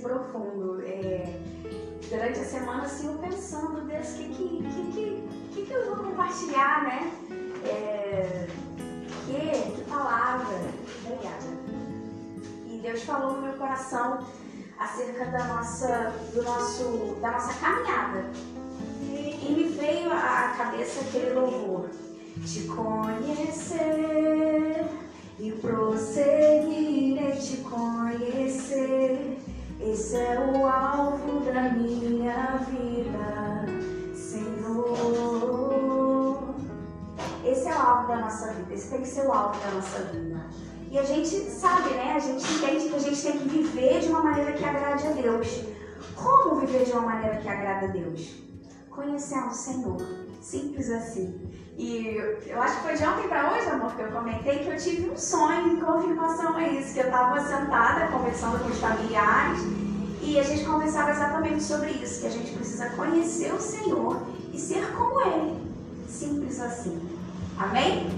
profundo. É, durante a semana, assim, eu pensando, Deus, o que, que, que, que, que, eu vou compartilhar, né? É, que, que palavra. Obrigada. E Deus falou no meu coração acerca da nossa, do nosso, da nossa caminhada. E me veio à cabeça aquele louvor. Te conhecer e prosseguir te conhecer. Esse é o alvo da minha vida, Senhor. Esse é o alvo da nossa vida, esse tem que ser o alvo da nossa vida. E a gente sabe, né? A gente entende que a gente tem que viver de uma maneira que agrade a Deus. Como viver de uma maneira que agrada a Deus? Conhecendo o Senhor. Simples assim. E eu acho que foi de ontem para hoje, amor, que eu comentei que eu tive um sonho em confirmação a isso, que eu estava sentada conversando com os familiares e a gente conversava exatamente sobre isso, que a gente precisa conhecer o Senhor e ser como Ele. Simples assim. Amém?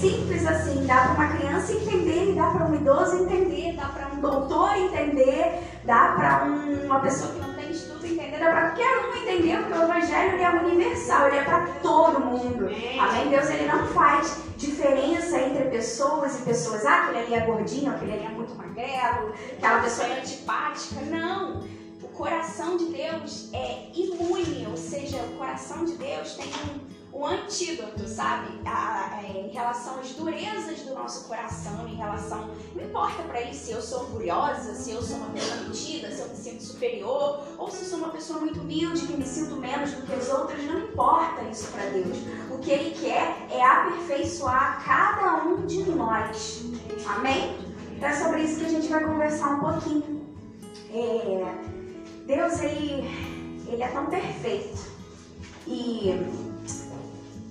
Simples assim, dá para uma criança entender, dá para um idoso entender, dá para um doutor entender, dá para um, uma pessoa que não estudo entender, dá para qualquer um entender, porque o evangelho ele é universal, ele é para todo mundo. Amém? Deus ele não faz diferença entre pessoas e pessoas. Ah, aquele ali é gordinho, aquele ali é muito magrelo, aquela pessoa é antipática. Não! O coração de Deus é imune, ou seja, o coração de Deus tem um o antídoto, sabe? A, a, em relação às durezas do nosso coração, em relação. Não importa para ele se eu sou orgulhosa, se eu sou uma pessoa metida, se eu me sinto superior, ou se eu sou uma pessoa muito humilde, que me sinto menos do que as outras, não importa isso para Deus. O que ele quer é aperfeiçoar cada um de nós. Amém? Então é sobre isso que a gente vai conversar um pouquinho. É, Deus, ele, ele é tão perfeito. E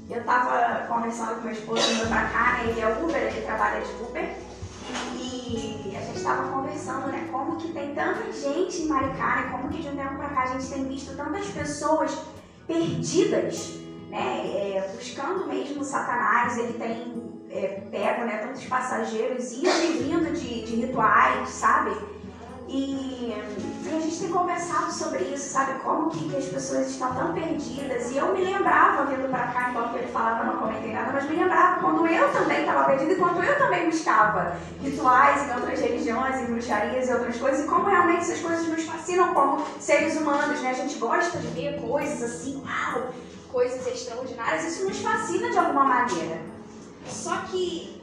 eu tava conversando com meu esposo indo pra cá, né? Ele é Uber, ele trabalha de Uber. E a gente tava conversando, né? Como que tem tanta gente em Maricá, né? Como que de um tempo pra cá a gente tem visto tantas pessoas perdidas, né? É, buscando mesmo Satanás. Ele tem é, pego, né? Tantos passageiros indo e vindo de, de rituais, sabe? E, e, a gente tem conversado sobre isso, sabe? Como que, que, as pessoas estão tão perdidas. E eu me lembrava, vindo para cá, enquanto ele falava, não comentei nada, mas me lembrava quando eu também estava perdida, enquanto eu também buscava rituais em outras religiões, em bruxarias e outras coisas, e como realmente essas coisas nos fascinam como seres humanos, né? A gente gosta de ver coisas assim, uau, coisas extraordinárias, isso nos fascina de alguma maneira. Só que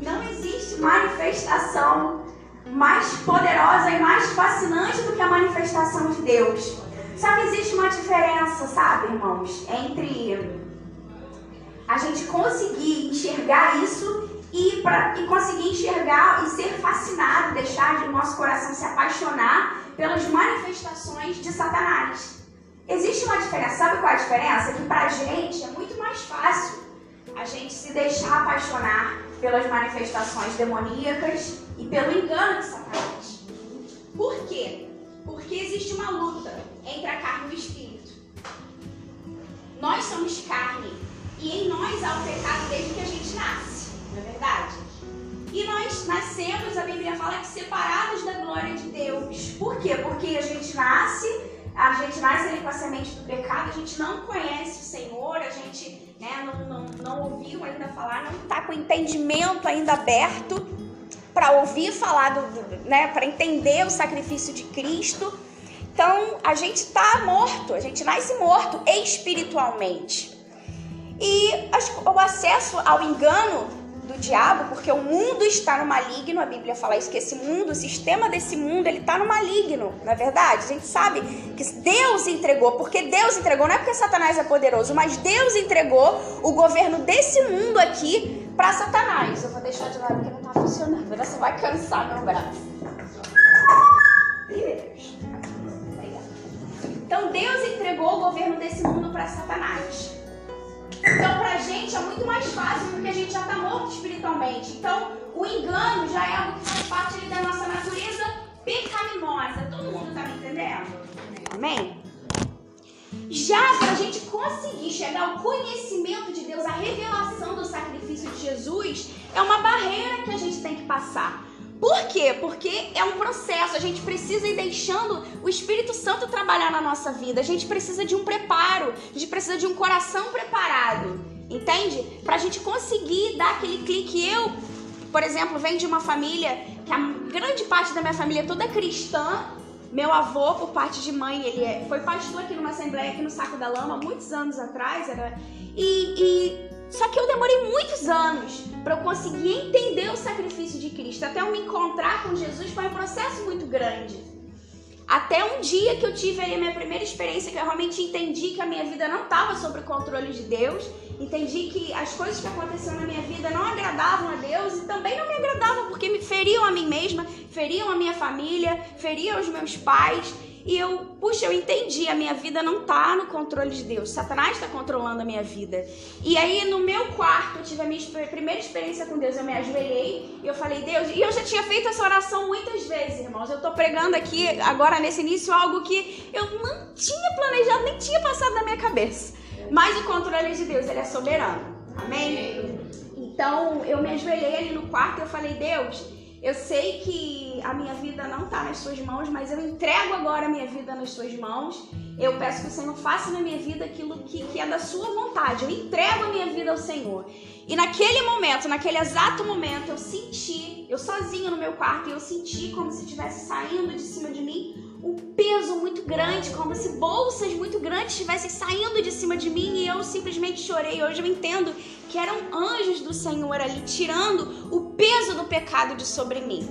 não existe manifestação mais poderosa e mais fascinante do que a manifestação de Deus. Só que existe uma diferença, sabe, irmãos, entre a gente conseguir enxergar isso e, pra, e conseguir enxergar e ser fascinado, deixar de nosso coração se apaixonar pelas manifestações de Satanás. Existe uma diferença, sabe qual é a diferença? Que pra gente é muito mais fácil a gente se deixar apaixonar pelas manifestações demoníacas e pelo engano de Satanás. Por quê? Porque existe uma luta entre a carne e o espírito. Nós somos carne e em nós há o pecado desde que a gente nasce, não é verdade? E nós nascemos, a Bíblia fala que separados da glória de Deus. Por quê? Porque a gente nasce, a gente nasce ali com a semente do pecado, a gente não conhece o Senhor, a gente né, não, não, não ouviu ainda falar, não está com o entendimento ainda aberto para ouvir falar do, né, para entender o sacrifício de Cristo. Então, a gente está morto, a gente nasce morto espiritualmente. E o acesso ao engano do diabo, porque o mundo está no maligno, a Bíblia fala isso, que esse mundo, o sistema desse mundo, ele está no maligno, não é verdade? A gente sabe que Deus entregou, porque Deus entregou, não é porque Satanás é poderoso, mas Deus entregou o governo desse mundo aqui para Satanás. Eu vou deixar de lado porque não está funcionando, você vai cansar meu braço. Então Deus entregou o governo desse mundo para Satanás. Então, pra gente é muito mais fácil porque a gente já está morto espiritualmente. Então, o engano já é algo que faz parte da nossa natureza pecaminosa. Todo mundo está me entendendo? Amém? Já para a gente conseguir chegar ao conhecimento de Deus, a revelação do sacrifício de Jesus, é uma barreira que a gente tem que passar. Por quê? Porque é um processo, a gente precisa ir deixando o Espírito Santo trabalhar na nossa vida. A gente precisa de um preparo, a gente precisa de um coração preparado, entende? Pra gente conseguir dar aquele clique. Eu, por exemplo, venho de uma família que a grande parte da minha família é toda cristã. Meu avô, por parte de mãe, ele é, foi pastor aqui numa assembleia aqui no Saco da Lama, muitos anos atrás, era, e, e só que eu demorei muitos anos para eu conseguir entender o sacrifício de Cristo. Até eu me encontrar com Jesus foi um processo muito grande. Até um dia que eu tive a minha primeira experiência, que eu realmente entendi que a minha vida não estava sob o controle de Deus, entendi que as coisas que aconteciam na minha vida não agradavam a Deus e também não me agradavam porque me feriam a mim mesma, feriam a minha família, feriam os meus pais. E eu, puxa, eu entendi, a minha vida não tá no controle de Deus. Satanás está controlando a minha vida. E aí no meu quarto eu tive a minha primeira experiência com Deus. Eu me ajoelhei e eu falei, Deus, e eu já tinha feito essa oração muitas vezes, irmãos. Eu tô pregando aqui agora nesse início algo que eu não tinha planejado, nem tinha passado na minha cabeça. Mas o controle de Deus, ele é soberano. Amém? Então eu me ajoelhei ali no quarto e eu falei, Deus, eu sei que a minha vida não está nas suas mãos, mas eu entrego agora a minha vida nas suas mãos. Eu peço que o Senhor faça na minha vida aquilo que, que é da sua vontade. Eu entrego a minha vida ao Senhor. E naquele momento, naquele exato momento, eu senti, eu sozinha no meu quarto, eu senti como se estivesse saindo de cima de mim um peso muito grande, como se bolsas muito grandes estivessem saindo de cima de mim e eu simplesmente chorei. Hoje eu entendo que eram anjos do Senhor ali tirando o peso do pecado de sobre mim.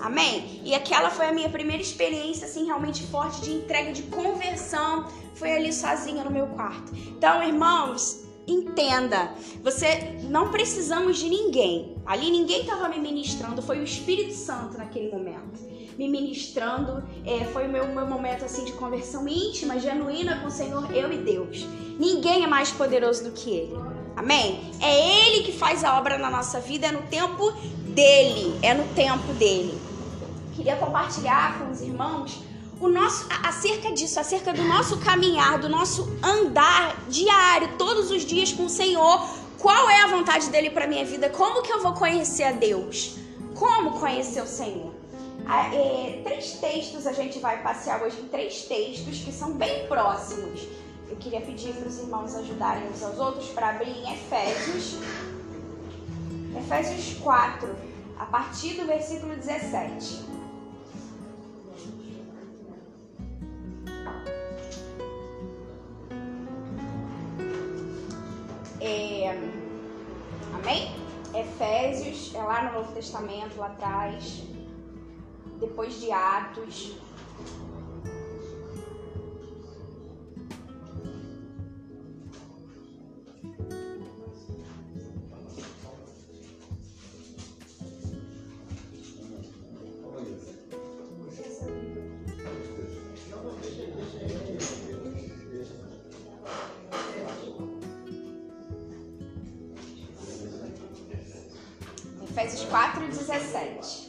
Amém? E aquela foi a minha primeira experiência assim realmente forte de entrega, de conversão. Foi ali sozinha no meu quarto. Então, irmãos, entenda, você não precisamos de ninguém. Ali ninguém estava me ministrando, foi o Espírito Santo naquele momento me ministrando. É, foi o meu, meu momento assim de conversão íntima, genuína com o Senhor, eu e Deus. Ninguém é mais poderoso do que Ele. Amém? É Ele que faz a obra na nossa vida, é no tempo dele, é no tempo dele. Queria compartilhar com os irmãos o nosso acerca disso, acerca do nosso caminhar, do nosso andar diário, todos os dias com o Senhor. Qual é a vontade dele para minha vida? Como que eu vou conhecer a Deus? Como conhecer o Senhor? É, três textos a gente vai passear hoje em três textos que são bem próximos. Eu queria pedir para os irmãos ajudarem uns aos outros para abrir em Efésios, Efésios 4, a partir do versículo 17. É, amém? Efésios, é lá no Novo Testamento, lá atrás depois de Atos. Efésios 4, 17.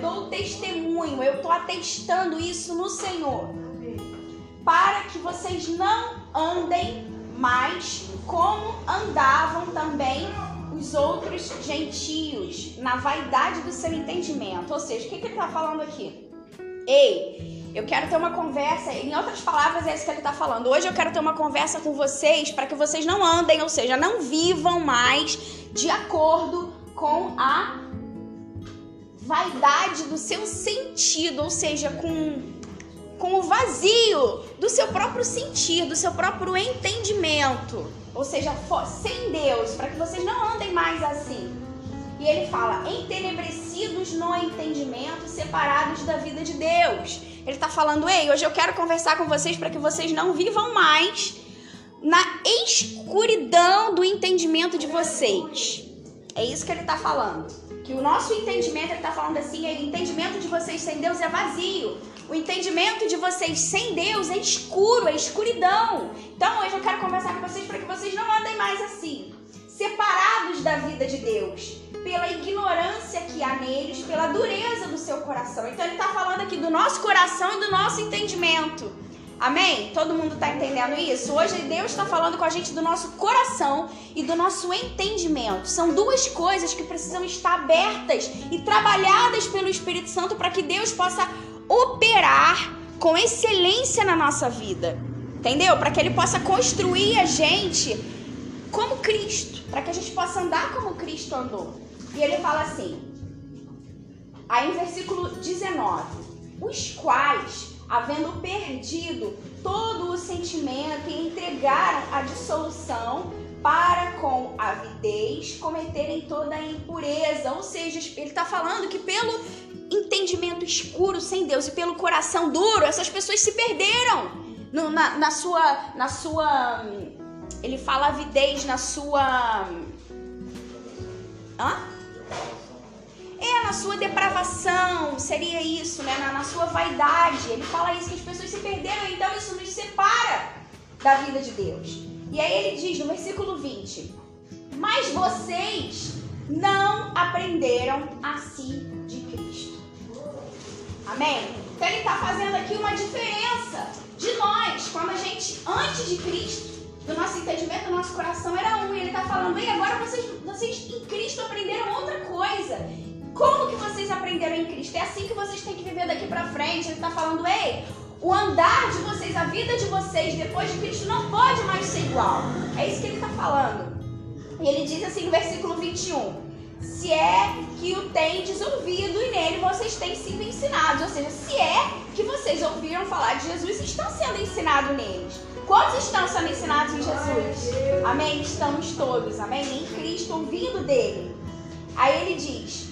Dou testemunho. Eu estou atestando isso no Senhor. Para que vocês não andem mais como andavam também os outros gentios, na vaidade do seu entendimento. Ou seja, o que, que ele está falando aqui? Ei, eu quero ter uma conversa, em outras palavras, é isso que ele está falando. Hoje eu quero ter uma conversa com vocês para que vocês não andem, ou seja, não vivam mais de acordo com a vaidade do seu sentido, ou seja, com, com o vazio do seu próprio sentir, do seu próprio entendimento. Ou seja, sem Deus, para que vocês não andem mais assim. E ele fala: entenebrecidos no entendimento, separados da vida de Deus. Ele está falando, ei, hoje eu quero conversar com vocês para que vocês não vivam mais na escuridão do entendimento de vocês. É isso que ele está falando. Que o nosso entendimento, ele está falando assim, é, o entendimento de vocês sem Deus é vazio. O entendimento de vocês sem Deus é escuro, é escuridão. Então hoje eu quero conversar com vocês para que vocês não andem mais assim separados da vida de Deus, pela ignorância que há neles, pela dureza do seu coração. Então ele está falando aqui do nosso coração e do nosso entendimento. Amém? Todo mundo está entendendo isso? Hoje Deus está falando com a gente do nosso coração e do nosso entendimento. São duas coisas que precisam estar abertas e trabalhadas pelo Espírito Santo para que Deus possa operar com excelência na nossa vida. Entendeu? Para que Ele possa construir a gente como Cristo, para que a gente possa andar como Cristo andou. E ele fala assim, aí em versículo 19: os quais havendo perdido todo o sentimento e entregaram a dissolução para com avidez cometerem toda a impureza. Ou seja, ele está falando que pelo entendimento escuro sem Deus e pelo coração duro, essas pessoas se perderam no, na, na sua. Na sua. Ele fala avidez na sua. Hã? Na sua depravação, seria isso, né? Na, na sua vaidade. Ele fala isso, que as pessoas se perderam, então isso nos separa da vida de Deus. E aí ele diz no versículo 20: Mas vocês não aprenderam assim de Cristo. Amém? Então ele está fazendo aqui uma diferença de nós, quando a gente, antes de Cristo, do nosso entendimento, do nosso coração era um. E ele está falando, e agora vocês, vocês em Cristo aprenderam outra coisa. Como que vocês aprenderam em Cristo? É assim que vocês têm que viver daqui para frente. Ele está falando, ei, o andar de vocês, a vida de vocês depois de Cristo não pode mais ser igual. É isso que ele está falando. E ele diz assim no versículo 21. Se é que o tendes ouvido e nele vocês têm sido ensinados. Ou seja, se é que vocês ouviram falar de Jesus estão sendo ensinados neles. Quantos estão sendo ensinados em Jesus? Amém? Estamos todos, amém? Em Cristo, ouvindo dele. Aí ele diz: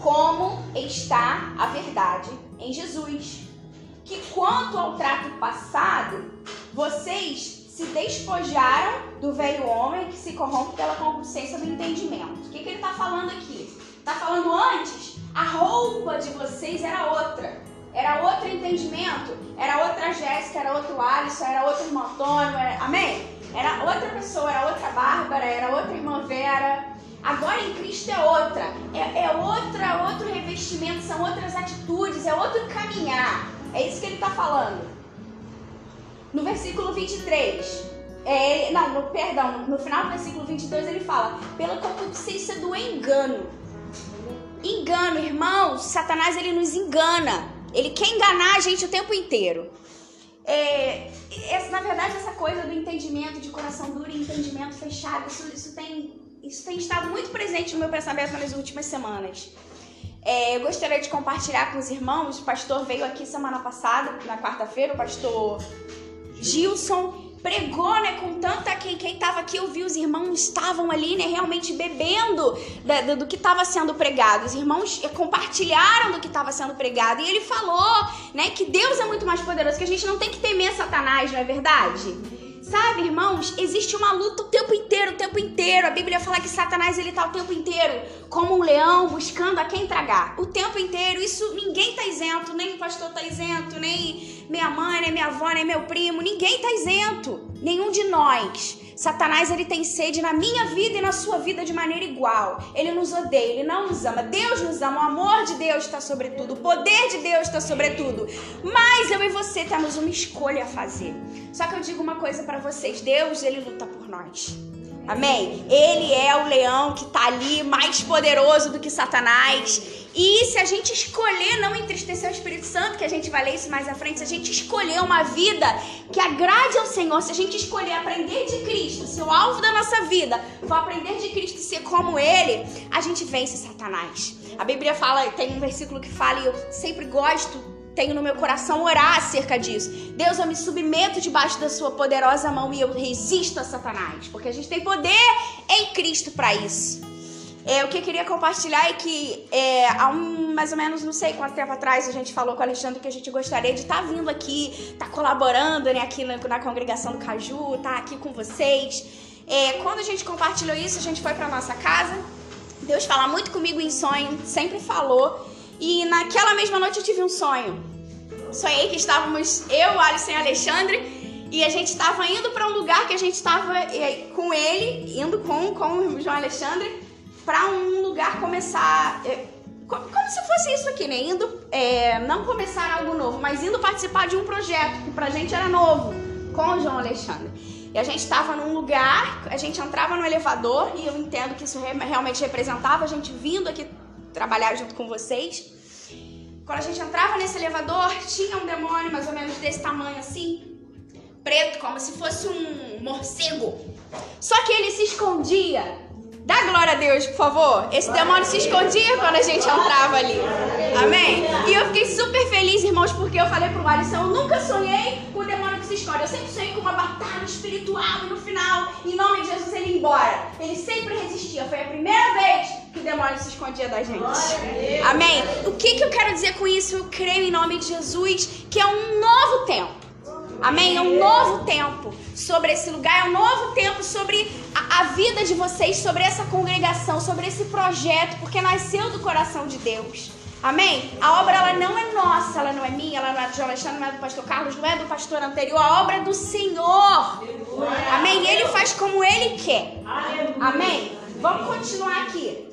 como está a verdade em Jesus. Que quanto ao trato passado, vocês se despojaram do velho homem que se corrompe pela concupiscência do entendimento. O que, que ele está falando aqui? Está falando antes, a roupa de vocês era outra. Era outro entendimento, era outra Jéssica, era outro Alisson, era outro irmão Antônio, era... amém? Era outra pessoa, era outra Bárbara, era outra irmã Vera, Agora em Cristo é outra. É, é outra, outro revestimento, são outras atitudes, é outro caminhar. É isso que ele está falando. No versículo 23. É, não, no, perdão, no final do versículo 22 ele fala: pela concupiscência do engano. Engano, irmãos, Satanás ele nos engana. Ele quer enganar a gente o tempo inteiro. É, essa, na verdade, essa coisa do entendimento de coração duro e entendimento fechado, isso, isso tem isso tem estado muito presente no meu pensamento nas últimas semanas. É, eu gostaria de compartilhar com os irmãos. O pastor veio aqui semana passada, na quarta-feira, o pastor Gilson pregou, né, com tanta quem quem estava aqui ouviu os irmãos estavam ali, né, realmente bebendo da, do, do, que estava sendo pregado. Os irmãos é, compartilharam do que estava sendo pregado e ele falou, né, que Deus é muito mais poderoso, que a gente não tem que temer Satanás, não é verdade? Sabe, irmãos, existe uma luta o tempo inteiro, o tempo inteiro. A Bíblia fala que Satanás ele tá o tempo inteiro como um leão buscando a quem tragar. O tempo inteiro. Isso ninguém tá isento, nem o pastor tá isento, nem minha mãe, nem minha avó, nem meu primo, ninguém tá isento. Nenhum de nós. Satanás ele tem sede na minha vida e na sua vida de maneira igual. Ele nos odeia, ele não nos ama. Deus nos ama, o amor de Deus está sobre tudo, o poder de Deus está sobre tudo. Mas eu e você temos uma escolha a fazer. Só que eu digo uma coisa para vocês: Deus ele luta por nós. Amém? Ele é o leão que está ali mais poderoso do que Satanás. E se a gente escolher não entristecer o Espírito Santo, que a gente vai ler isso mais à frente, se a gente escolher uma vida que agrade ao Senhor, se a gente escolher aprender de Cristo, se o alvo da nossa vida for aprender de Cristo ser como Ele, a gente vence Satanás. A Bíblia fala, tem um versículo que fala, e eu sempre gosto tenho no meu coração orar acerca disso. Deus, eu me submeto debaixo da sua poderosa mão e eu resisto a Satanás, porque a gente tem poder em Cristo para isso. É, o que eu queria compartilhar é que é, há um, mais ou menos, não sei quanto tempo atrás, a gente falou com o Alexandre que a gente gostaria de estar tá vindo aqui, estar tá colaborando né, aqui na, na, congregação do Caju, estar tá aqui com vocês. É, quando a gente compartilhou isso, a gente foi para nossa casa. Deus fala muito comigo em sonho, sempre falou. E naquela mesma noite eu tive um sonho. Sonhei que estávamos eu, Alisson e Alexandre E a gente estava indo para um lugar que a gente estava com ele, indo com, com o João Alexandre, para um lugar começar. É, como se fosse isso aqui, né? Indo, é, não começar algo novo, mas indo participar de um projeto que pra gente era novo, com o João Alexandre. E a gente estava num lugar, a gente entrava no elevador, e eu entendo que isso realmente representava a gente vindo aqui trabalhar junto com vocês. Quando a gente entrava nesse elevador, tinha um demônio mais ou menos desse tamanho assim, preto, como se fosse um morcego. Só que ele se escondia Dá glória a Deus, por favor. Esse demônio se escondia quando a gente entrava ali. Amém? E eu fiquei super feliz, irmãos, porque eu falei pro Alisson, eu nunca sonhei com o demônio esconde. Eu sempre sonhei com uma batalha espiritual e no final, em nome de Jesus, ele ia embora. Ele sempre resistia. Foi a primeira vez que o demônio se escondia da gente. Amém? O que, que eu quero dizer com isso? Eu creio em nome de Jesus que é um novo tempo. Amém? É um novo tempo sobre esse lugar, é um novo tempo sobre a, a, vida de vocês, sobre essa congregação, sobre esse projeto, porque nasceu do coração de Deus. Amém? A obra ela não é nossa, ela não é minha, ela não é do João Alexandre, não é do pastor Carlos, não é do pastor anterior, a obra é do Senhor. Amém? Ele faz como ele quer. Amém? Vamos continuar aqui.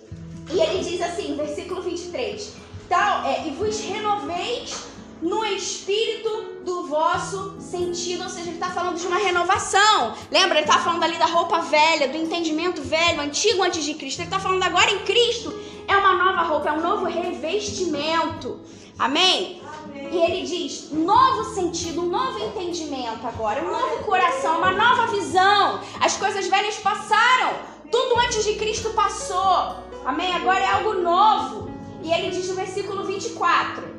E ele diz assim, versículo 23. Então, é, e vos renoveis no espírito do vosso sentido. Ou seja, ele está falando de uma renovação. Lembra? Ele está falando ali da roupa velha, do entendimento velho, antigo antes de Cristo. Ele está falando agora em Cristo. É uma nova roupa, é um novo revestimento. Amém? E ele diz: novo sentido, um novo entendimento agora, um novo coração, uma nova visão. As coisas velhas passaram, tudo antes de Cristo passou. Amém? Agora é algo novo. E ele diz no versículo 24: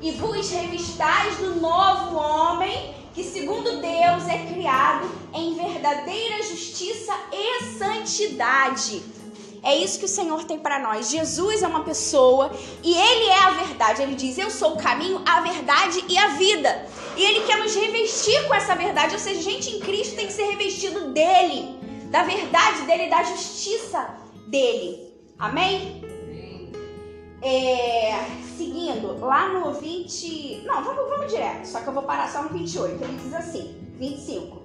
e vos revistais do novo homem, que segundo Deus é criado em verdadeira justiça e santidade. É isso que o Senhor tem para nós. Jesus é uma pessoa e ele é a verdade. Ele diz: Eu sou o caminho, a verdade e a vida. E ele quer nos revestir com essa verdade. Ou seja, gente em Cristo tem que ser revestido dele, da verdade dele, da justiça dele. Amém? É, seguindo, lá no 20. Não, vamos, vamos direto, só que eu vou parar só no 28. Ele diz assim: 25.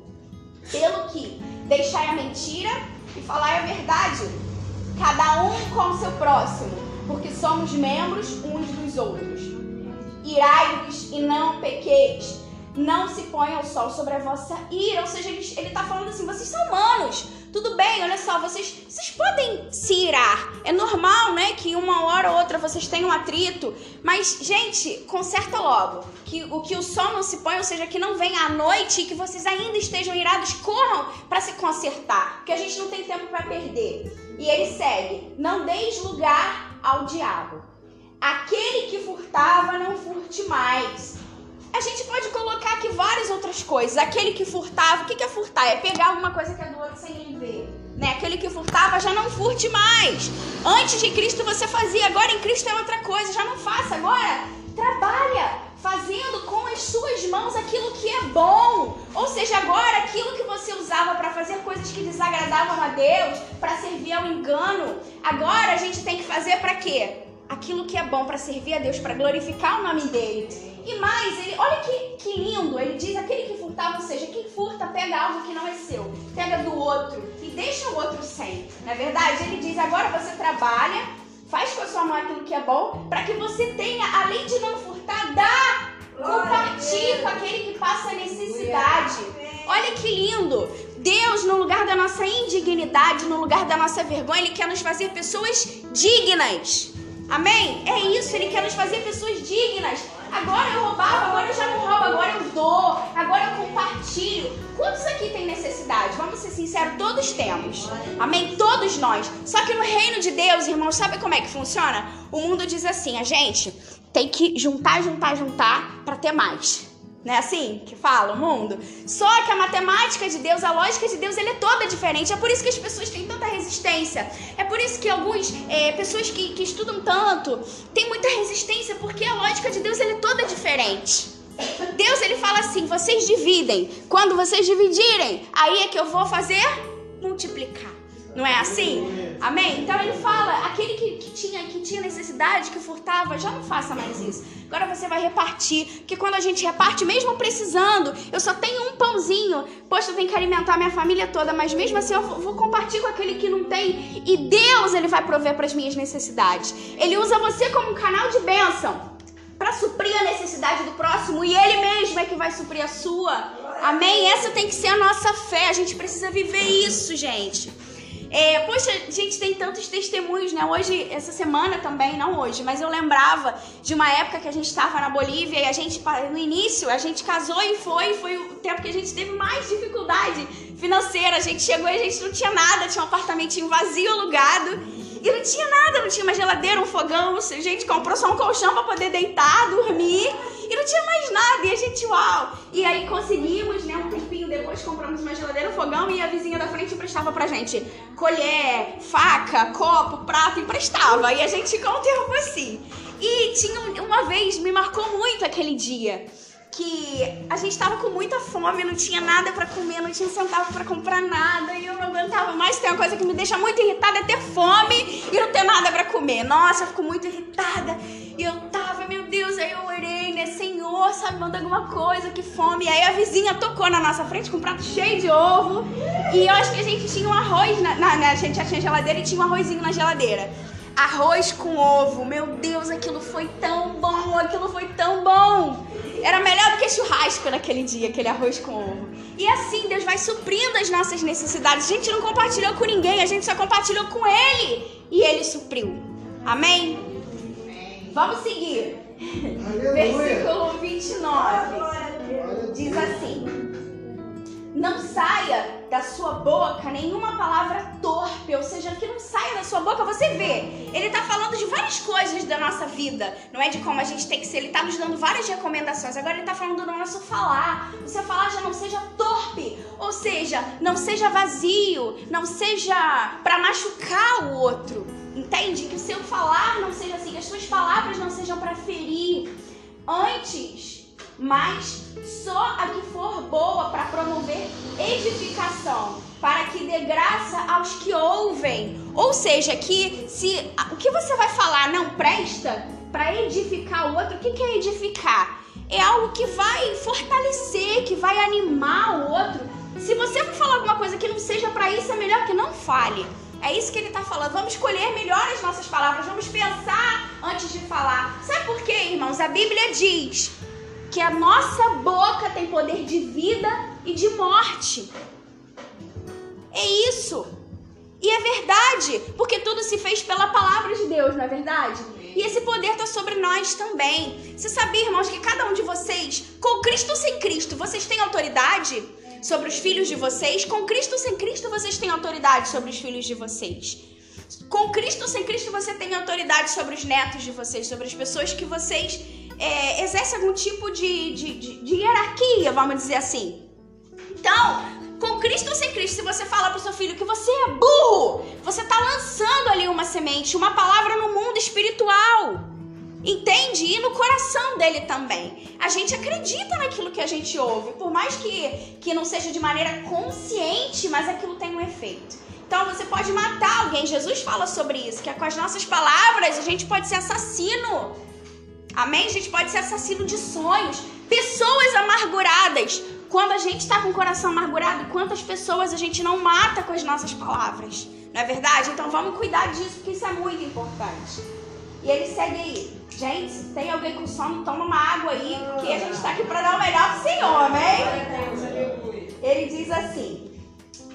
Pelo que deixai a mentira e falai a verdade, cada um com o seu próximo, porque somos membros uns dos outros. Irai-vos e não pequeis não se ponha o sol sobre a vossa ira. Ou seja, ele, ele tá falando assim, vocês são humanos. Tudo bem, olha só, vocês, vocês podem se irar. É normal, né, que uma hora ou outra vocês tenham atrito. Mas, gente, conserta logo. Que o que o sol não se põe, ou seja, que não venha à noite e que vocês ainda estejam irados, corram para se consertar. Porque a gente não tem tempo para perder. E ele segue: Não deis lugar ao diabo. Aquele que furtava, não furte mais a gente pode colocar aqui várias outras coisas. Aquele que furtava, o que é furtar? É pegar alguma coisa que é do outro sem ele ver. Né? Aquele que furtava já não furte mais. Antes de Cristo você fazia, agora em Cristo é outra coisa. Já não faça. Agora trabalha fazendo com as suas mãos aquilo que é bom. Ou seja, agora aquilo que você usava para fazer coisas que desagradavam a Deus, para servir ao engano, agora a gente tem que fazer para quê? Aquilo que é bom para servir a Deus, para glorificar o nome dele. E mais, ele, olha que, que lindo, ele diz aquele que furtava, ou seja, quem furta pega algo que não é seu, pega do outro e deixa o outro sem. Não é verdade? Ele diz, agora você trabalha, faz com a sua mão aquilo que é bom, para que você tenha, além de não furtar, dá, compartilhe com aquele que passa necessidade. Olha que lindo! Deus, no lugar da nossa indignidade, no lugar da nossa vergonha, Ele quer nos fazer pessoas dignas. Amém? É isso, Ele quer nos fazer pessoas dignas. Agora eu roubava, agora eu já não roubo, agora eu dou, agora eu compartilho. Quantos aqui têm necessidade? Vamos ser sinceros, todos temos. Amém? Todos nós. Só que no reino de Deus, irmãos, sabe como é que funciona? O mundo diz assim: a gente tem que juntar, juntar, juntar para ter mais. Não é assim que fala o mundo? Só que a matemática de Deus, a lógica de Deus, ele é toda diferente. É por isso que as pessoas têm tanta resistência. É por isso que algumas é, pessoas que, que estudam tanto têm muita resistência, porque a lógica de Deus ele é toda diferente. Deus ele fala assim: vocês dividem. Quando vocês dividirem, aí é que eu vou fazer multiplicar. Não é assim? Amém? Então ele fala: aquele que, que tinha, que tinha necessidade, que furtava, já não faça mais isso. Agora você vai repartir, porque quando a gente reparte, mesmo precisando, eu só tenho um pãozinho, poxa, eu tenho que alimentar minha família toda, mas mesmo assim eu vou compartilhar com aquele que não tem, e Deus ele vai prover para as minhas necessidades. Ele usa você como um canal de bênção para suprir a necessidade do próximo e ele mesmo é que vai suprir a sua. Amém? Essa tem que ser a nossa fé. A gente precisa viver isso, gente. É, poxa, gente, tem tantos testemunhos, né? Hoje, essa semana também, não hoje, mas eu lembrava de uma época que a gente estava na Bolívia e a gente, no início, a gente casou e foi, foi o tempo que a gente teve mais dificuldade financeira. A gente chegou e a gente não tinha nada, tinha um apartamentinho vazio alugado. E não tinha nada, não tinha uma geladeira, um fogão, a gente comprou só um colchão para poder deitar, dormir. E não tinha mais nada. E a gente, uau! E aí conseguimos, depois compramos uma geladeira, um fogão e a vizinha da frente emprestava pra gente colher, faca, copo, prato, emprestava. E a gente ficou um tempo assim. E tinha uma vez, me marcou muito aquele dia que a gente tava com muita fome, não tinha nada para comer, não tinha centavo para comprar nada e eu não aguentava mais. Tem uma coisa que me deixa muito irritada é ter fome e não ter nada para comer. Nossa, eu fico muito irritada. E eu tava, meu Deus, aí eu orei, Senhor, sabe, manda alguma coisa, que fome. E aí a vizinha tocou na nossa frente com um prato cheio de ovo. E eu acho que a gente tinha um arroz, na, na, na a gente já tinha geladeira e tinha um arrozinho na geladeira. Arroz com ovo, meu Deus, aquilo foi tão bom, aquilo foi tão bom. Era melhor do que churrasco naquele dia, aquele arroz com ovo. E assim, Deus vai suprindo as nossas necessidades. A gente não compartilhou com ninguém, a gente só compartilhou com Ele. E Ele supriu. Amém. Vamos seguir. Versículo 29. Diz assim não saia da sua boca nenhuma palavra torpe, ou seja, que não saia da sua boca, você vê. Ele está falando de várias coisas da nossa vida, não é de como a gente tem que ser. Ele está nos dando várias recomendações. Agora ele está falando do nosso falar. O seu falar já não seja torpe, ou seja, não seja vazio, não seja para machucar o outro. Entende? Que o seu falar não seja assim, que as suas palavras não sejam para ferir. Antes, mas só a que for boa para promover edificação, para que dê graça aos que ouvem. Ou seja, que se o que você vai falar não presta para edificar o outro, o que, é edificar? É algo que vai fortalecer, que vai animar o outro. Se você for falar alguma coisa que não seja para isso, é melhor que não fale. É isso que ele está falando. Vamos escolher melhor as nossas palavras, vamos pensar antes de falar. Sabe por quê, irmãos? A Bíblia diz que a nossa boca tem poder de vida e de morte. É isso. E é verdade, porque tudo se fez pela palavra de Deus, não é verdade? E esse poder está sobre nós também. Você sabia, irmãos, que cada um de vocês, com Cristo ou sem Cristo, vocês têm autoridade sobre os filhos de vocês? Com Cristo ou sem Cristo, vocês têm autoridade sobre os filhos de vocês? Com Cristo ou sem Cristo, você tem autoridade sobre os netos de vocês, sobre as pessoas que vocês é, exerce algum tipo de, de, de, de hierarquia, vamos dizer assim. Então, com Cristo ou sem Cristo, se você falar o seu filho que você é burro, você está lançando ali uma semente, uma palavra no mundo espiritual. Entende? E no coração dele também. A gente acredita naquilo que a gente ouve, por mais que, que não seja de maneira consciente, mas aquilo tem um efeito. Então você pode matar alguém. Jesus fala sobre isso, que é com as nossas palavras a gente pode ser assassino. Amém? A gente pode ser assassino de sonhos. Pessoas amarguradas. Quando a gente está com o coração amargurado, quantas pessoas a gente não mata com as nossas palavras? Não é verdade? Então vamos cuidar disso, porque isso é muito importante. E ele segue aí. Gente, se tem alguém com sono, toma uma água aí, porque a gente está aqui para dar o melhor pro Senhor, amém? Ele diz assim,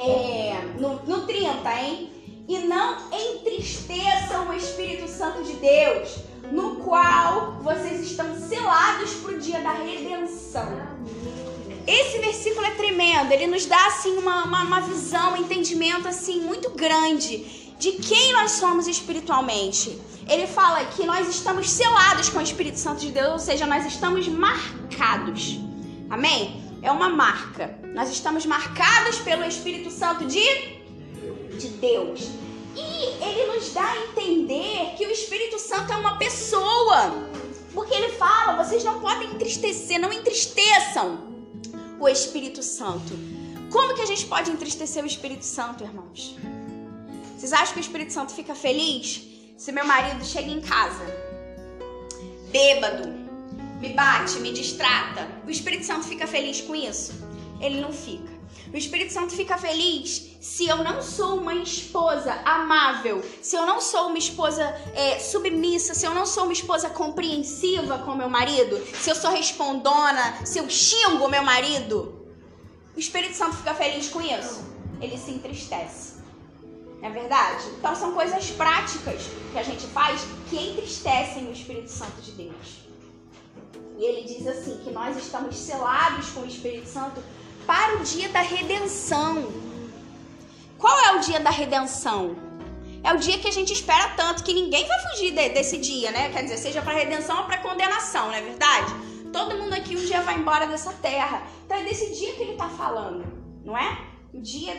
é, no, no 30, hein? E não entristeçam o Espírito Santo de Deus no qual vocês estão selados para o dia da redenção. Esse versículo é tremendo, ele nos dá assim uma, uma, uma visão, um entendimento assim muito grande de quem nós somos espiritualmente. Ele fala que nós estamos selados com o Espírito Santo de Deus, ou seja, nós estamos marcados. Amém? É uma marca. Nós estamos marcados pelo Espírito Santo de, de Deus. E ele nos dá a entender que o Espírito Santo é uma pessoa. Porque ele fala: vocês não podem entristecer, não entristeçam o Espírito Santo. Como que a gente pode entristecer o Espírito Santo, irmãos? Vocês acham que o Espírito Santo fica feliz Se meu marido chega em casa, bêbado, me bate, me distrata, o Espírito Santo fica feliz com isso? Ele não fica. O Espírito Santo fica feliz se eu não sou uma esposa amável, se eu não sou uma esposa é, submissa, se eu não sou uma esposa compreensiva com meu marido, se eu sou respondona, se eu xingo meu marido. O Espírito Santo fica feliz com isso. Ele se entristece. Não é verdade? Então são coisas práticas que a gente faz que entristecem o Espírito Santo de Deus. E ele diz assim que nós estamos selados com o Espírito Santo para o dia da redenção. Qual é o dia da redenção? É o dia que a gente espera tanto que ninguém vai fugir de, desse dia, né? Quer dizer, seja para redenção ou para condenação, não é verdade? Todo mundo aqui um dia vai embora dessa terra. Então é desse dia que ele está falando, não é? O dia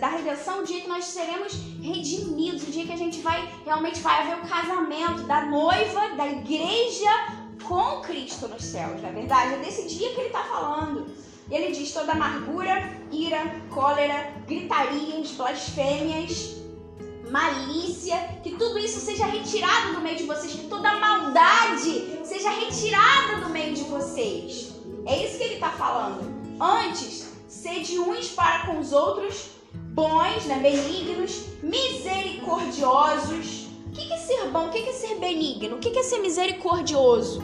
da redenção, o dia que nós seremos redimidos, o dia que a gente vai realmente vai haver o casamento da noiva, da igreja com Cristo nos céus, não é verdade? É desse dia que ele está falando. Ele diz toda amargura, ira, cólera, gritarias, blasfêmias, malícia, que tudo isso seja retirado do meio de vocês, que toda maldade seja retirada do meio de vocês. É isso que ele está falando. Antes, sede uns para com os outros, bons, né, benignos, misericordiosos. O que é ser bom? O que é ser benigno? O que é ser misericordioso?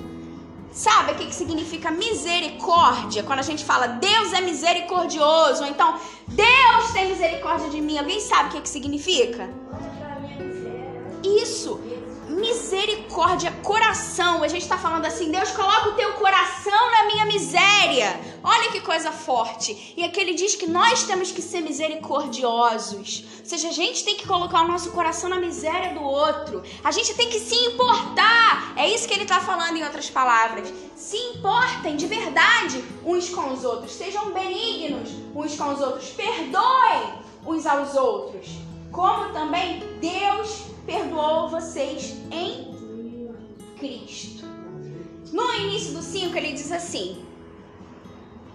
Sabe o que, significa misericórdia? Quando a gente fala Deus é misericordioso, ou então Deus tem misericórdia de mim. Alguém sabe o que, que significa? Isso misericórdia, coração. A gente está falando assim, Deus coloca o teu coração na minha miséria. Olha que coisa forte. E aqui ele diz que nós temos que ser misericordiosos. Ou seja, a gente tem que colocar o nosso coração na miséria do outro. A gente tem que se importar. É isso que ele está falando em outras palavras. Se importem de verdade uns com os outros. Sejam benignos uns com os outros. Perdoem uns aos outros. Como também Deus perdoou vocês em Cristo. No início do 5 ele diz assim: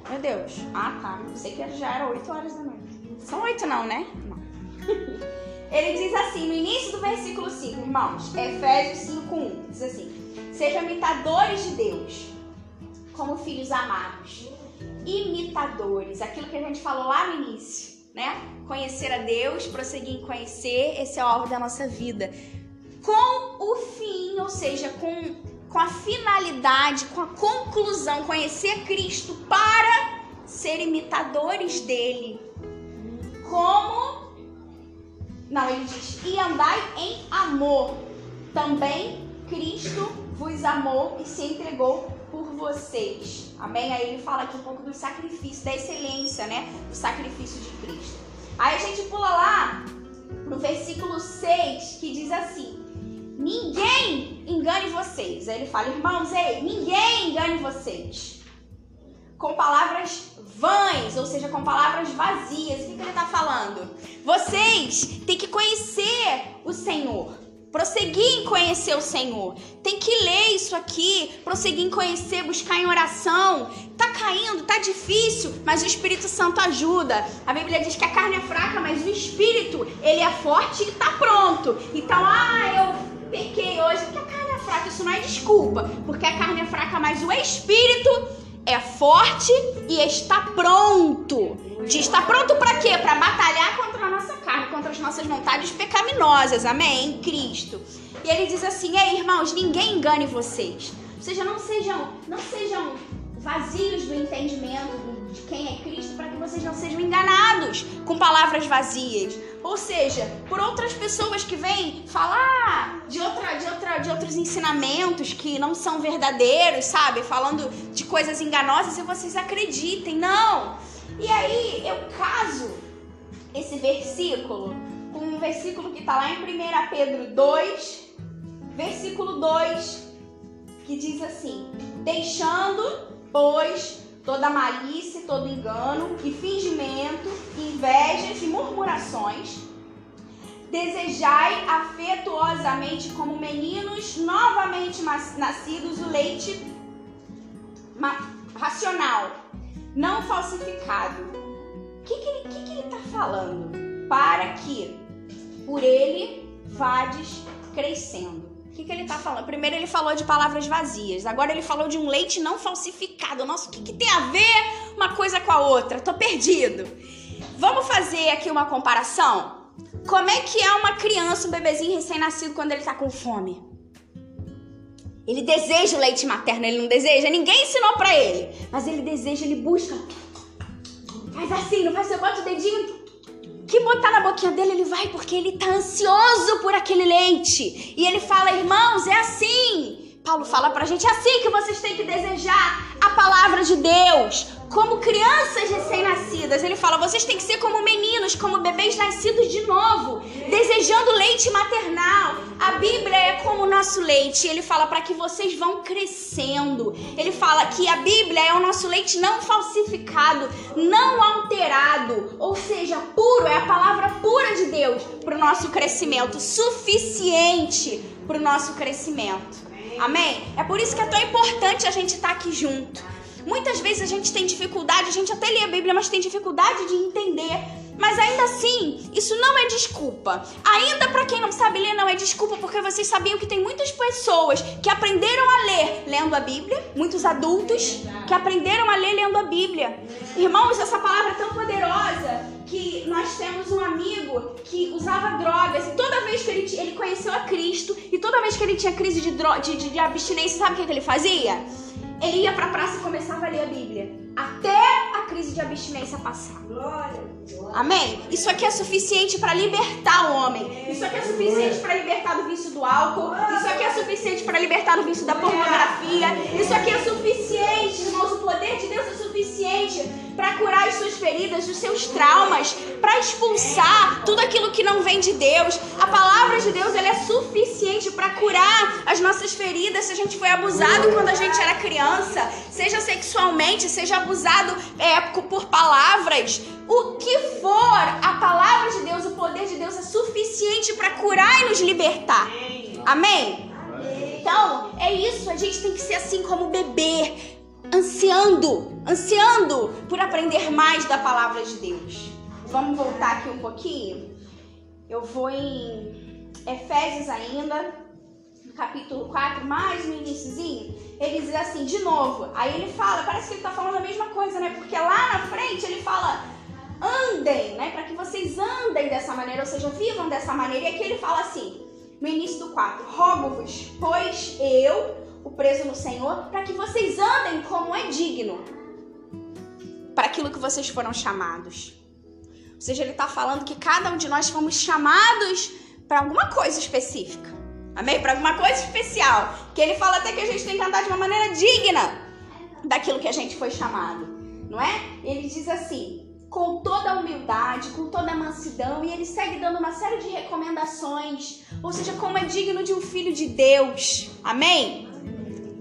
Meu Deus, ah tá, sei que já era 8 horas da noite. São 8 não, né? Não. Ele diz assim, no início do versículo 5, irmãos, Efésios 5:1, diz assim: Sejam imitadores de Deus, como filhos amados. Imitadores, aquilo que a gente falou lá no início né? Conhecer a Deus, prosseguir em conhecer, esse é o alvo da nossa vida. Com o fim, ou seja, com, com a finalidade, com a conclusão, conhecer Cristo para ser imitadores dele. Como. Não, ele diz: e andai em amor. Também Cristo vos amou e se entregou vocês. Amém? Aí ele fala aqui um pouco do sacrifício, da excelência, né? Do sacrifício de Cristo. Aí a gente pula lá no versículo 6, que diz assim: Ninguém engane vocês. Aí ele fala, irmãos, ei, ninguém engane vocês. Com palavras vãs, ou seja, com palavras vazias. O que, que ele está falando? Vocês têm que conhecer o Senhor prosseguir em conhecer o Senhor. Tem que ler isso aqui, prosseguir em conhecer, buscar em oração. Tá caindo, tá difícil, mas o Espírito Santo ajuda. A Bíblia diz que a carne é fraca, mas o Espírito, ele é forte e tá pronto. Então, ah, eu pequei hoje, porque a carne é fraca, isso não é desculpa, porque a carne é fraca, mas o Espírito é forte e está pronto. Está pronto para quê? Para batalhar contra a nossa carne, contra as nossas vontades pecaminosas. Amém? Em Cristo. E ele diz assim: "Ei, irmãos, ninguém engane vocês. Ou seja, não sejam, não sejam vazios do entendimento de quem é Cristo, para que vocês não sejam enganados com palavras vazias. Ou seja, por outras pessoas que vêm falar de, outra, de, outra, de outros ensinamentos que não são verdadeiros, sabe? Falando de coisas enganosas e vocês acreditem. Não! E aí eu caso esse versículo com um versículo que está lá em 1 Pedro 2, versículo 2, que diz assim: Deixando, pois, toda malícia, todo engano e fingimento, invejas e murmurações, desejai afetuosamente como meninos novamente nascidos o leite racional não falsificado. O que, que, que, que ele está falando? Para que por ele vades crescendo. O que, que ele está falando? Primeiro ele falou de palavras vazias, agora ele falou de um leite não falsificado. Nossa, o que, que tem a ver uma coisa com a outra? Tô perdido. Vamos fazer aqui uma comparação? Como é que é uma criança, um bebezinho recém-nascido, quando ele tá com fome? Ele deseja o leite materno, ele não deseja? Ninguém ensinou para ele. Mas ele deseja, ele busca. Faz assim, não faz? Você bota o dedinho, que botar na boquinha dele, ele vai porque ele tá ansioso por aquele leite. E ele fala, irmãos, é assim. Paulo fala pra gente, é assim que vocês têm que desejar a palavra de Deus. Como crianças recém-nascidas, ele fala, vocês têm que ser como meninos, como bebês nascidos de novo, desejando leite maternal. A Bíblia é como o nosso leite. Ele fala para que vocês vão crescendo. Ele fala que a Bíblia é o nosso leite não falsificado, não alterado, ou seja, puro, é a palavra pura de Deus para o nosso crescimento, suficiente para o nosso crescimento. Amém? É por isso que é tão importante a gente estar tá aqui junto. Muitas vezes a gente tem dificuldade, a gente até lê a Bíblia, mas tem dificuldade de entender. Mas ainda assim, isso não é desculpa. Ainda para quem não sabe ler, não é desculpa, porque vocês sabiam que tem muitas pessoas que aprenderam a ler lendo a Bíblia, muitos adultos que aprenderam a ler lendo a Bíblia. Irmãos, essa palavra é tão poderosa que nós temos um amigo que usava drogas e toda vez que ele, ele conheceu a Cristo e toda vez que ele tinha crise de, de, de, abstinência, sabe o que, que ele fazia? Ele ia pra praça e começava a ler a Bíblia. Até a crise de abstinência passar. Amém? Isso aqui é suficiente para libertar o homem. Isso aqui é suficiente para libertar do vício do álcool. Isso aqui é suficiente para libertar do vício da pornografia. Isso aqui é suficiente, irmãos. O poder de Deus é suficiente para curar as suas feridas, os seus traumas, para expulsar tudo aquilo que não vem de Deus. A palavra de Deus ela é suficiente para curar as nossas feridas se a gente foi abusado quando a gente era criança, seja sexualmente, seja abusado é, por palavras. O que for, a palavra de Deus, o poder de Deus é suficiente para curar e nos libertar. Amém? Então, é isso, a gente tem que ser assim como bebê, ansiando, ansiando por aprender mais da palavra de Deus. Vamos voltar aqui um pouquinho? Eu vou em Efésios ainda, capítulo 4, mais no iníciozinho, ele diz assim, de novo, aí ele fala, parece que ele está falando a mesma coisa, né? Porque lá na frente ele fala, andem, né? Para que vocês andem dessa maneira, ou seja, vivam dessa maneira. E aqui ele fala assim, no início do 4, rogo-vos, pois eu, o preso no Senhor, para que vocês andem como é digno para aquilo que vocês foram chamados. Ou seja, ele está falando que cada um de nós fomos chamados para alguma coisa específica. Amém? Para alguma coisa especial. Que ele fala até que a gente tem que andar de uma maneira digna daquilo que a gente foi chamado. Não é? Ele diz assim: com toda a humildade, com toda a mansidão, e ele segue dando uma série de recomendações, ou seja, como é digno de um filho de Deus. Amém?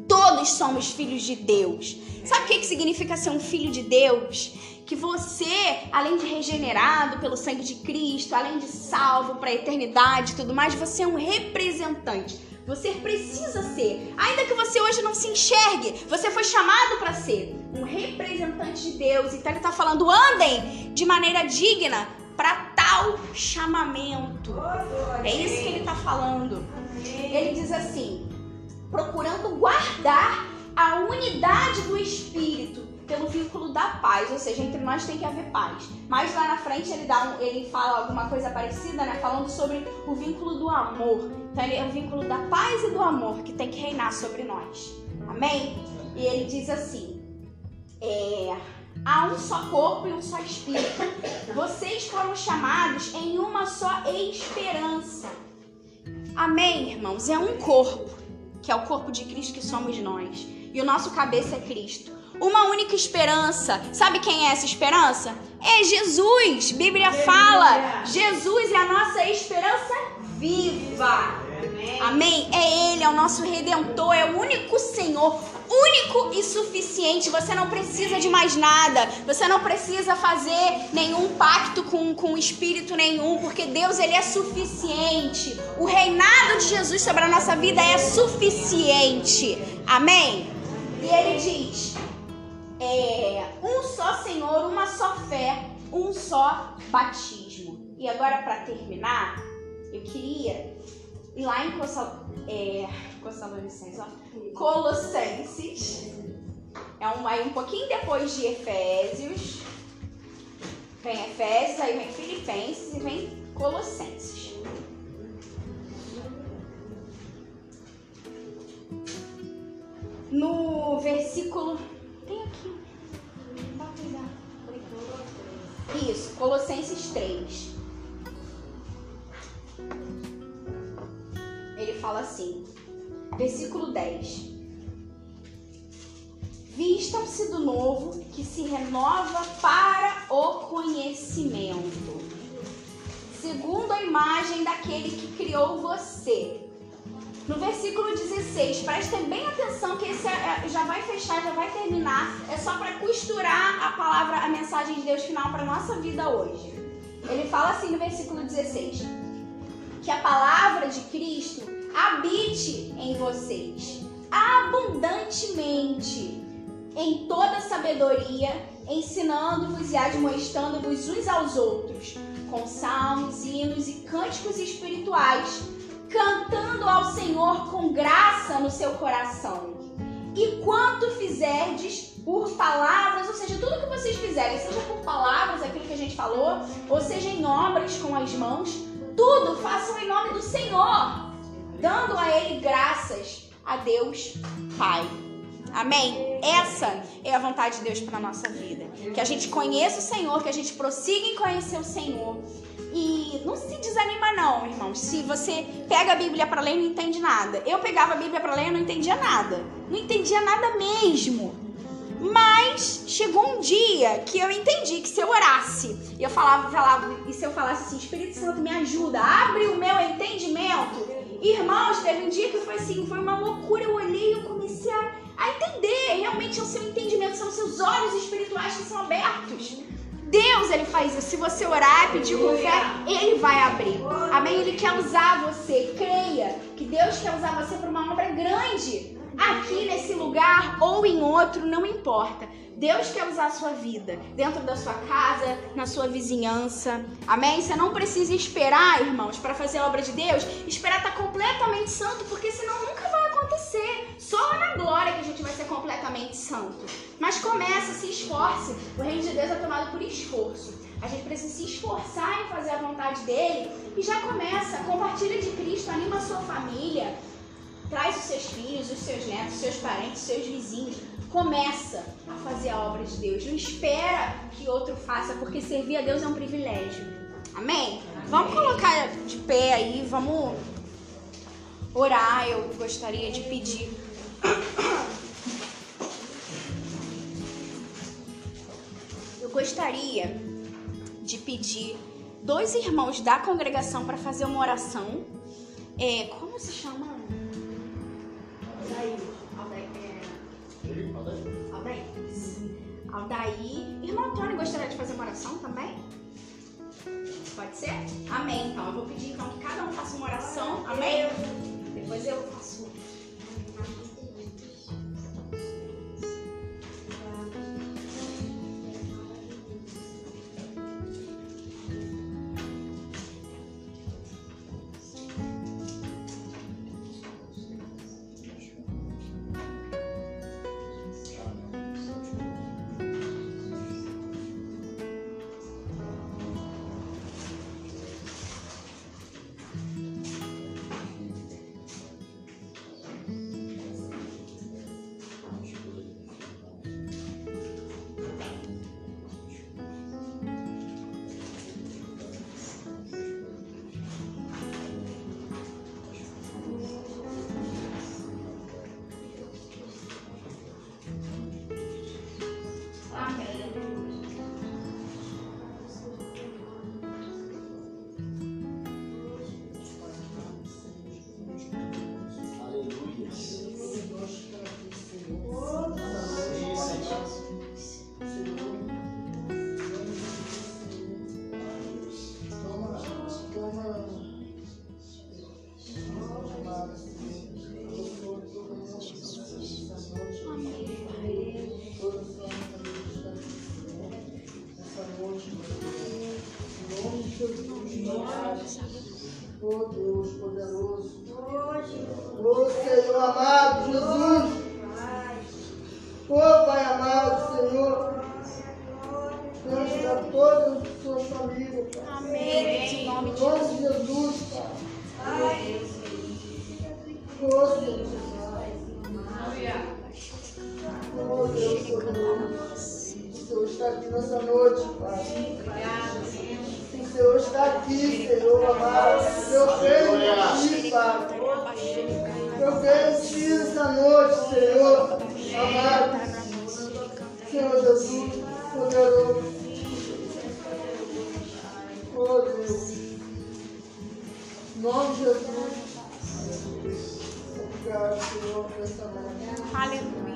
Todos somos filhos de Deus. Sabe o que significa ser um filho de Deus? Que você, além de regenerado pelo sangue de Cristo, além de salvo para a eternidade e tudo mais, você é um representante. Você precisa ser, ainda que você hoje não se enxergue, você foi chamado para ser um representante de Deus. Então ele está falando: andem de maneira digna para tal chamamento. É isso que ele está falando. Ele diz assim: procurando guardar a unidade do Espírito pelo vínculo da paz, ou seja, entre nós tem que haver paz. Mas lá na frente ele dá um, ele fala alguma coisa parecida, né, falando sobre o vínculo do amor. Então ele é o vínculo da paz e do amor que tem que reinar sobre nós. Amém? E ele diz assim: é, há um só corpo e um só espírito. Vocês foram chamados em uma só esperança. Amém, irmãos? É um corpo, que é o corpo de Cristo que somos nós e o nosso cabeça é Cristo. Uma única esperança. Sabe quem é essa esperança? É Jesus. Bíblia fala: Jesus é a nossa esperança viva. Amém? É Ele, é o nosso redentor, é o único Senhor, único e suficiente. Você não precisa de mais nada. Você não precisa fazer nenhum pacto com, com espírito nenhum, porque Deus ele é suficiente. O reinado de Jesus sobre a nossa vida é suficiente. Amém? E ele diz: é, um só Senhor, uma só fé, um só batismo. E agora, para terminar, eu queria E lá em é, Colossenses, Colossenses, é um, aí um pouquinho depois de Efésios, vem Efésios, aí vem Filipenses e vem Colossenses. No versículo. Isso, Colossenses 3. Ele fala assim, versículo 10. Vistam-se do novo que se renova para o conhecimento, segundo a imagem daquele que criou você. No versículo 16, prestem bem atenção que esse é, é, já vai fechar, já vai terminar. É só para costurar a palavra, a mensagem de Deus final para nossa vida hoje. Ele fala assim no versículo 16: que a palavra de Cristo habite em vocês abundantemente em toda sabedoria, ensinando-vos e admoestando-vos uns aos outros, com salmos, hinos e cânticos espirituais, cantando ao Senhor com graça no seu coração. E quanto fizerdes por palavras, ou seja, tudo que vocês fizerem, seja por palavras, aquilo que a gente falou, ou seja em obras com as mãos, tudo façam em nome do Senhor, dando a Ele graças a Deus Pai. Amém? Essa é a vontade de Deus para nossa vida. Que a gente conheça o Senhor, que a gente prossiga em conhecer o Senhor. E não se desanima não, irmãos. Se você pega a Bíblia para ler e não entende nada. Eu pegava a Bíblia para ler e não entendia nada. Não entendia nada mesmo. Mas chegou um dia que eu entendi que se eu orasse, eu falava, falava, e se eu falasse assim, Espírito Santo me ajuda, abre o meu entendimento. Irmãos, teve um dia que foi assim, foi uma loucura. Eu olhei e comecei a, a entender realmente o seu entendimento, são os seus olhos espirituais que são abertos. Deus, ele faz isso. Se você orar e pedir com fé, ele vai abrir. Amém? Ele quer usar você. Creia que Deus quer usar você para uma obra grande. Aqui nesse lugar ou em outro, não importa. Deus quer usar a sua vida dentro da sua casa, na sua vizinhança. Amém? Você não precisa esperar, irmãos, para fazer a obra de Deus, esperar estar tá completamente santo, porque senão nunca vai acontecer. Só na glória que a gente vai ser completamente santo. Mas começa, se esforce. O reino de Deus é tomado por esforço. A gente precisa se esforçar em fazer a vontade dele e já começa. Compartilha de Cristo, anima a sua família. Traz os seus filhos, os seus netos, os seus parentes, os seus vizinhos. Começa a fazer a obra de Deus. Não espera que outro faça, porque servir a Deus é um privilégio. Amém? Amém. Vamos colocar de pé aí, vamos orar. Eu gostaria de pedir. Gostaria de pedir dois irmãos da congregação para fazer uma oração. É, como se chama? Aldair. Aldair. Aldair. Irmão Antônio gostaria de fazer uma oração também? Pode ser? Amém. Então, eu vou pedir então que cada um faça uma oração. Amém? Depois eu faço O Senhor está aqui nessa noite, Pai. O Senhor está aqui, Senhor amado. Eu creio em Ti, Pai. Eu creio em Ti nessa noite, Senhor amado. Senhor Jesus, poderoso. Oh, Deus. Em nome de Jesus. Obrigado, Senhor, por essa noite. Aleluia.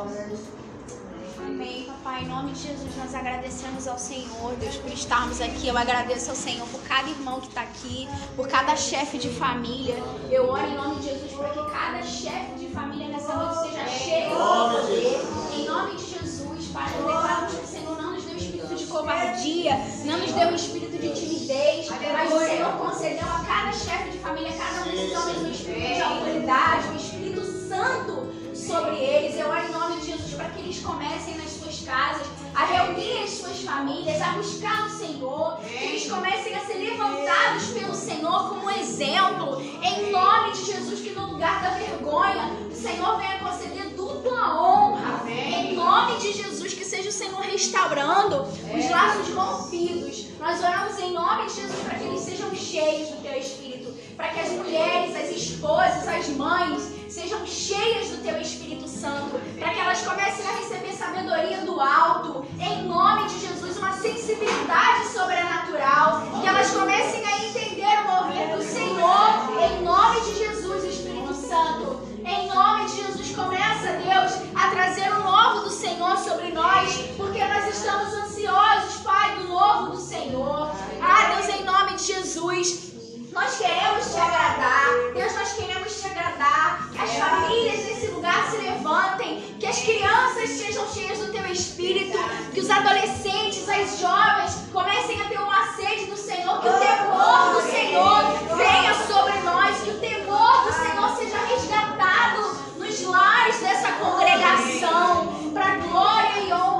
Amém. Papai. Em nome de Jesus, nós agradecemos ao Senhor, Deus, por estarmos aqui. Eu agradeço ao Senhor por cada irmão que está aqui, por cada chefe de família. Eu oro em nome de Jesus para que cada chefe de família nessa noite seja cheio do poder. Em nome de Jesus, Pai, nós declaramos que o Senhor não nos deu espírito de covardia, não nos deu um espírito de timidez, mas o Senhor concedeu a cada chefe de família, a cada um desses homens, um espírito de autoridade, um Espírito Santo sobre eles. Eu oro em nome de Jesus para que eles comecem nas suas casas a reunir as suas famílias, a buscar o Senhor, que eles comecem a ser levantados pelo Senhor como exemplo, em nome de Jesus, que no lugar da vergonha, o Senhor venha conceder dupla honra, em nome de Jesus, que seja o Senhor restaurando os laços rompidos. Nós oramos em nome de Jesus para que eles sejam cheios do Teu Espírito, para que as mulheres, as esposas, as mães sejam cheias do Teu Espírito Santo, para que elas comecem a receber sabedoria do alto, em nome de Jesus, uma sensibilidade sobrenatural, que elas comecem a entender o mover do Senhor, em nome de Jesus, Espírito Santo. Em nome de Jesus, começa, Deus, a trazer o novo do Senhor sobre nós, porque nós estamos ansiosos, Pai, do novo do Senhor. Ah, Deus, em nome de Jesus, nós queremos te agradar. Deus, nós queremos te agradar. Que as famílias nesse lugar se levantem. Que as crianças sejam cheias do teu espírito. Que os adolescentes, as jovens comecem a ter uma sede do Senhor. Que o temor do Senhor venha sobre nós. Que o temor do Senhor seja resgatado nos lares dessa congregação. Para glória e honra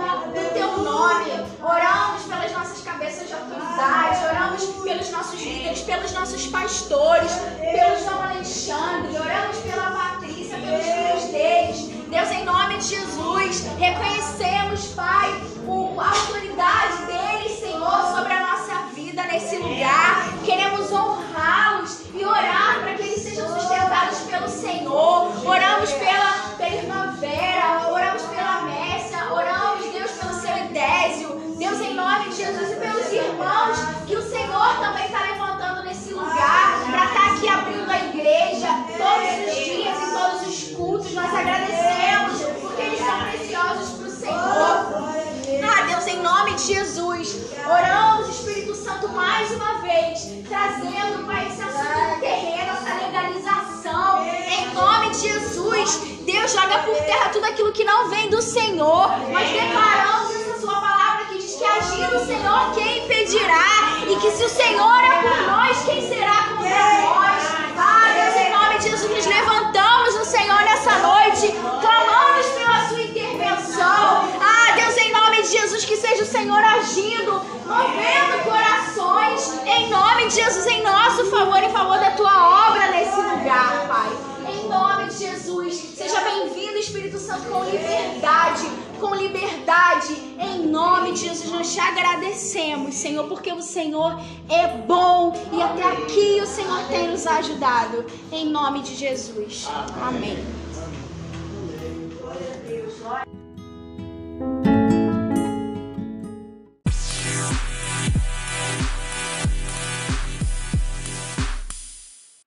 nome. Oramos pelas nossas cabeças de autoridade. Oramos pelos nossos líderes, pelos nossos pastores, pelo João Alexandre. Oramos pela Patrícia, pelos filhos deles. Deus, em nome de Jesus, reconhecemos, Pai, a autoridade deles, Senhor, sobre a nossa vida nesse lugar. Queremos honrá-los e orar para que eles sejam sustentados pelo Senhor. Oramos pela, pela irmã Vera, oramos pela Messia, oramos, de Jesus, oramos, Espírito Santo, mais uma vez, trazendo, Pai, esse assunto terreno, essa legalização. Em nome de Jesus, Deus joga por terra tudo aquilo que não vem do Senhor. Nós declaramos essa sua palavra que diz que agindo o Senhor, quem impedirá? E que se o Senhor é por nós, quem será contra nós? Ah, Deus, em nome de Jesus, nos levantamos no Senhor nessa noite, clamamos pela sua intervenção. Ah, Deus, em nome de Jesus, que seja o Senhor agindo, movendo corações, em nome de Jesus, em nosso favor, em favor da tua obra nesse lugar, Pai. Em nome de Jesus, seja bem-vindo, Espírito Santo, com liberdade, com liberdade. Em nome de Jesus, nós te agradecemos, Senhor, porque o Senhor é bom e até aqui o Senhor tem nos ajudado. Em nome de Jesus. Amém.